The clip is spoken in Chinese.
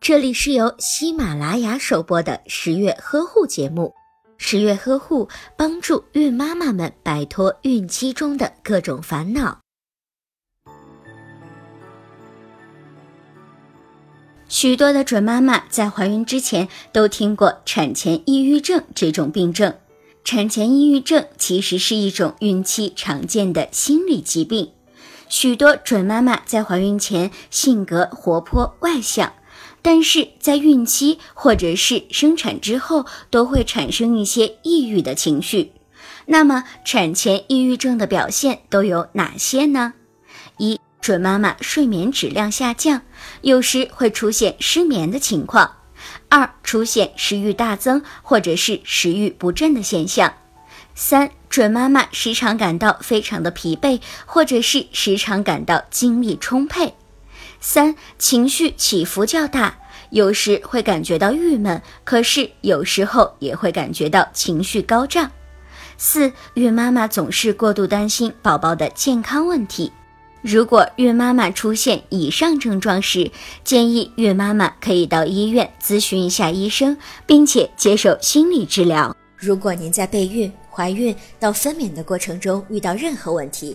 这里是由喜马拉雅首播的十月呵护节目。十月呵护帮助孕妈妈们摆脱孕期中的各种烦恼。许多的准妈妈在怀孕之前都听过产前抑郁症这种病症。产前抑郁症其实是一种孕期常见的心理疾病。许多准妈妈在怀孕前性格活泼外向。但是在孕期或者是生产之后，都会产生一些抑郁的情绪。那么，产前抑郁症的表现都有哪些呢？一、准妈妈睡眠质量下降，有时会出现失眠的情况；二、出现食欲大增或者是食欲不振的现象；三、准妈妈时常感到非常的疲惫，或者是时常感到精力充沛。三情绪起伏较大，有时会感觉到郁闷，可是有时候也会感觉到情绪高涨。四孕妈妈总是过度担心宝宝的健康问题，如果孕妈妈出现以上症状时，建议孕妈妈可以到医院咨询一下医生，并且接受心理治疗。如果您在备孕、怀孕到分娩的过程中遇到任何问题，